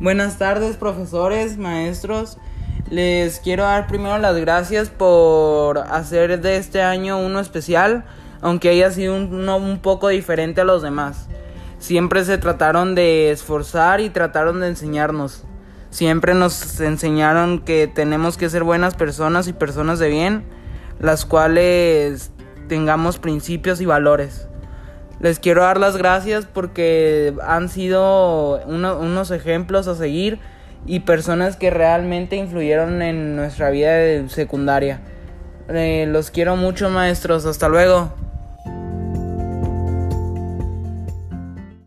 Buenas tardes, profesores, maestros. Les quiero dar primero las gracias por hacer de este año uno especial, aunque haya sido uno un poco diferente a los demás. Siempre se trataron de esforzar y trataron de enseñarnos. Siempre nos enseñaron que tenemos que ser buenas personas y personas de bien, las cuales tengamos principios y valores. Les quiero dar las gracias porque han sido unos ejemplos a seguir y personas que realmente influyeron en nuestra vida secundaria. Eh, los quiero mucho maestros, hasta luego.